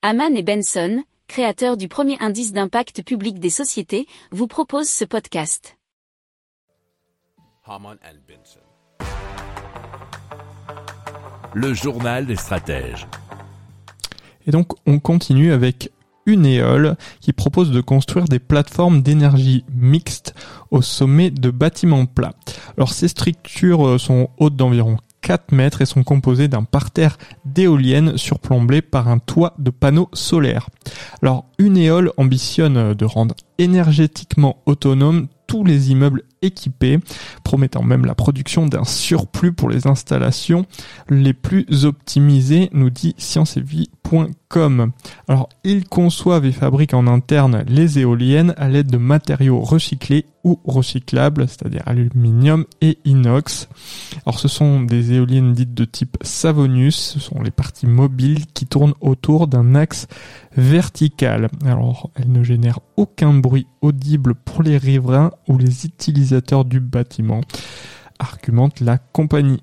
Haman et Benson, créateurs du premier indice d'impact public des sociétés, vous proposent ce podcast. Le journal des stratèges. Et donc on continue avec Uneol qui propose de construire des plateformes d'énergie mixte au sommet de bâtiments plats. Alors ces structures euh, sont hautes d'environ 4 mètres et sont composées d'un parterre d'éoliennes surplombé par un toit de panneaux solaires. Alors Uneol ambitionne de rendre énergétiquement autonome tous les immeubles équipés, promettant même la production d'un surplus pour les installations les plus optimisées, nous dit Alors, ils conçoivent et fabriquent en interne les éoliennes à l'aide de matériaux recyclés ou recyclables, c'est-à-dire aluminium et inox. Alors, ce sont des éoliennes dites de type Savonius, ce sont les parties mobiles qui tournent autour d'un axe vertical. Alors, elles ne génèrent aucun bruit audible pour les riverains ou les utilisateurs du bâtiment, argumente la compagnie.